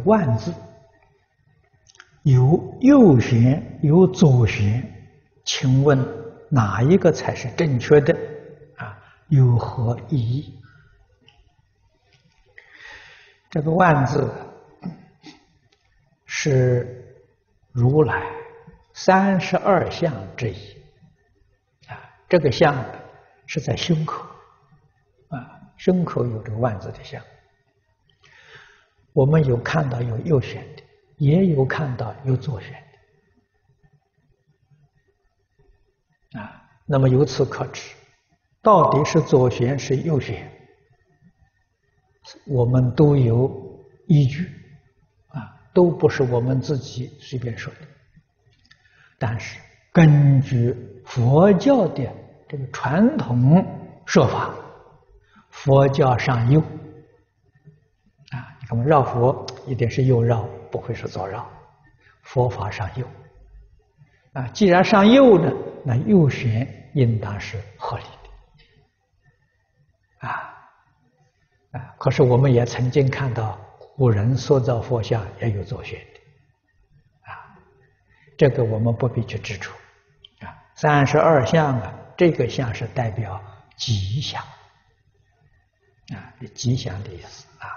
万字有右旋有左旋，请问哪一个才是正确的？啊，有何意义？这个万字是如来三十二相之一啊，这个相是在胸口啊，胸口有这个万字的相。我们有看到有右旋的，也有看到有左旋的，啊，那么由此可知，到底是左旋是右旋，我们都有依据，啊，都不是我们自己随便说的。但是根据佛教的这个传统说法，佛教上右。我们绕佛一定是右绕，不会是左绕。佛法上右，啊，既然上右呢，那右旋应当是合理的，啊啊！可是我们也曾经看到古人塑造佛像也有左旋的，啊，这个我们不必去指出，啊，三十二相啊，这个相是代表吉祥，啊，吉祥的意思啊。